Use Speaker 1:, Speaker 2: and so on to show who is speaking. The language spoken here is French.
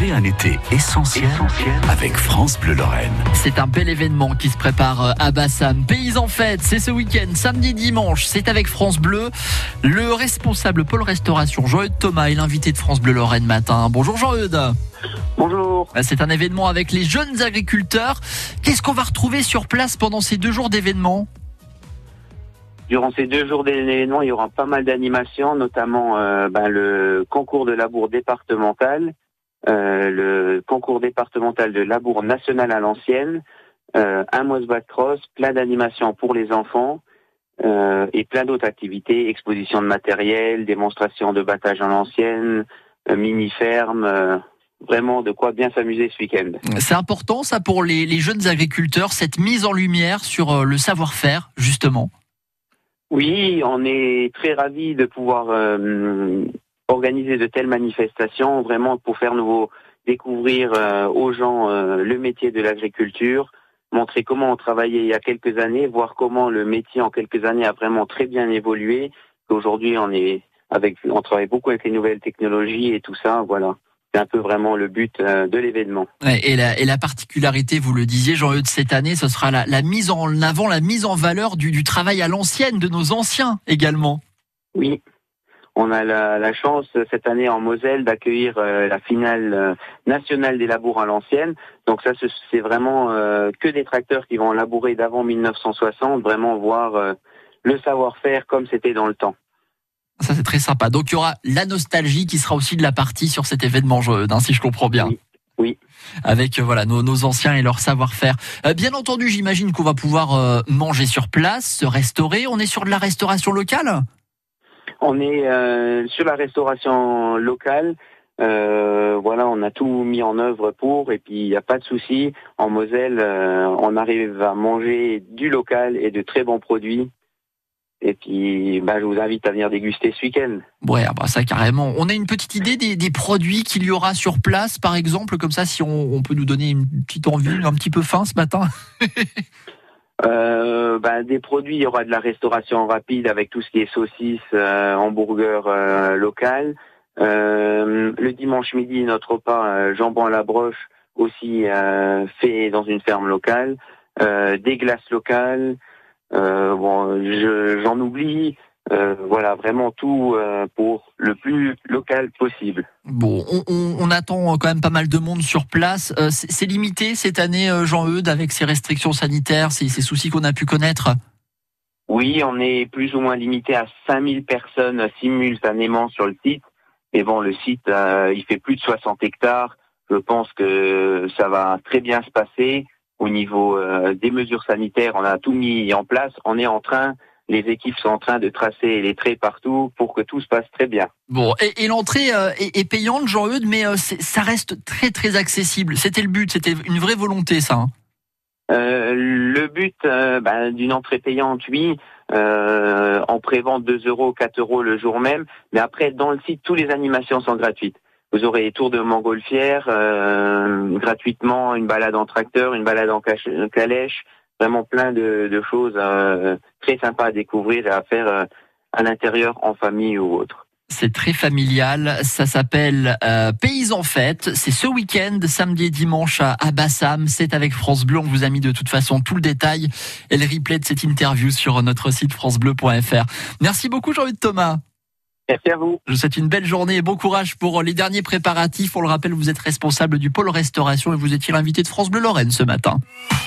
Speaker 1: Vivez un été essentiel, avec France Bleu Lorraine.
Speaker 2: C'est un bel événement qui se prépare euh, à Bassam. Pays en fête, c'est ce week-end, samedi, dimanche. C'est avec France Bleu. Le responsable pôle restauration, Jean-Eudes Thomas, est l'invité de France Bleu Lorraine matin. Bonjour Jean-Eudes.
Speaker 3: Bonjour.
Speaker 2: C'est un événement avec les jeunes agriculteurs. Qu'est-ce qu'on va retrouver sur place pendant ces deux jours d'événement
Speaker 3: Durant ces deux jours d'événement, il y aura pas mal d'animations, notamment euh, ben, le concours de labour départemental, euh, le concours départemental de labour national à l'ancienne, euh, un mois de cross, plein d'animations pour les enfants euh, et plein d'autres activités, exposition de matériel, démonstration de battage à l'ancienne, euh, mini-ferme, euh, vraiment de quoi bien s'amuser ce week-end.
Speaker 2: C'est important ça pour les, les jeunes agriculteurs, cette mise en lumière sur euh, le savoir-faire justement?
Speaker 3: Oui, on est très ravis de pouvoir euh, organiser de telles manifestations, vraiment pour faire nouveau découvrir euh, aux gens euh, le métier de l'agriculture, montrer comment on travaillait il y a quelques années, voir comment le métier en quelques années a vraiment très bien évolué. Aujourd'hui, on est avec, on travaille beaucoup avec les nouvelles technologies et tout ça. Voilà, c'est un peu vraiment le but euh, de l'événement.
Speaker 2: Ouais, Et la, et la particularité, vous le disiez, Jean-Eudes, cette année, ce sera la, la mise en avant, la mise en valeur du, du travail à l'ancienne de nos anciens également.
Speaker 3: Oui, on a la, la chance cette année en Moselle d'accueillir euh, la finale euh, nationale des labours à l'ancienne. Donc ça, ce- c'est vraiment euh, que des tracteurs qui vont labourer d'avant 1960, vraiment voir euh, le savoir-faire comme c'était dans le temps.
Speaker 2: Ça, c'est très sympa. Donc, il y aura la nostalgie qui sera aussi de la partie sur cet événement, hein, si je comprends bien.
Speaker 3: Oui. Oui.
Speaker 2: Avec euh, voilà nos, nos anciens et leur savoir-faire. Euh, bien entendu, j'imagine qu'on va pouvoir euh, manger sur place, se restaurer. On est sur de la restauration locale?
Speaker 3: On est euh, sur la restauration locale. Euh, voilà, on a tout mis en œuvre pour, et puis il n'y a pas de souci. En Moselle, euh, on arrive à manger du local et de très bons produits. Et puis, bah, je vous invite à venir déguster ce week-end.
Speaker 2: Ouais, ah bah ça carrément. On a une petite idée des, produits qu'il y aura sur place, par exemple, comme ça, si on, peut nous donner une petite envie, un petit peu faim ce matin.
Speaker 3: Euh, bah, des produits, il y aura de la restauration rapide avec tout ce qui est saucisses, euh, hamburger euh, local. Euh, le dimanche midi, notre repas euh, jambon à la broche aussi euh, fait dans une ferme locale. Des glaces locales. Bon, je- j'en oublie. Euh, voilà, vraiment tout euh, pour le plus local possible.
Speaker 2: Bon, on, on- on attend quand même pas mal de monde sur place. Euh, c'est limité cette année, euh, Jean-Eudes, avec ces restrictions sanitaires, ces, ces soucis qu'on a pu connaître?
Speaker 3: Oui, on est plus ou moins limité à 5000 personnes simultanément sur le site. Mais bon, le site, euh, il fait plus de 60 hectares. Je pense que ça va très bien se passer. Au niveau euh, des mesures sanitaires, on a tout mis en place. On est en train, les équipes sont en train de tracer les traits partout pour que tout se passe très bien.
Speaker 2: Bon, et, et l'entrée euh, est, est payante, Jean-Eudes, mais euh, ça reste très très accessible. C'était le but, c'était une vraie volonté, ça. hein.
Speaker 3: Euh, le but ben, d'une entrée payante, oui, en prévente 2 euros, 4 euros le jour même. Mais après, dans le site, toutes les animations sont gratuites. Vous aurez les tours de montgolfière, gratuitement, une balade en tracteur, une balade en calèche, vraiment plein de, de choses euh, très sympas à découvrir et à faire euh, à l'intérieur, en famille ou autre.
Speaker 2: C'est très familial. Ça s'appelle euh, Pays en fête. C'est ce week-end, samedi et dimanche à, à Bassam. C'est avec France Bleu. On vous a mis de toute façon tout le détail et le replay de cette interview sur notre site francebleu.fr. Merci beaucoup, Jean-Eudes Thomas.
Speaker 3: Merci à vous.
Speaker 2: Je vous souhaite une belle journée et bon courage pour les derniers préparatifs. On le rappelle, vous êtes responsable du pôle restauration et vous étiez l'invité de France Bleu Lorraine ce matin.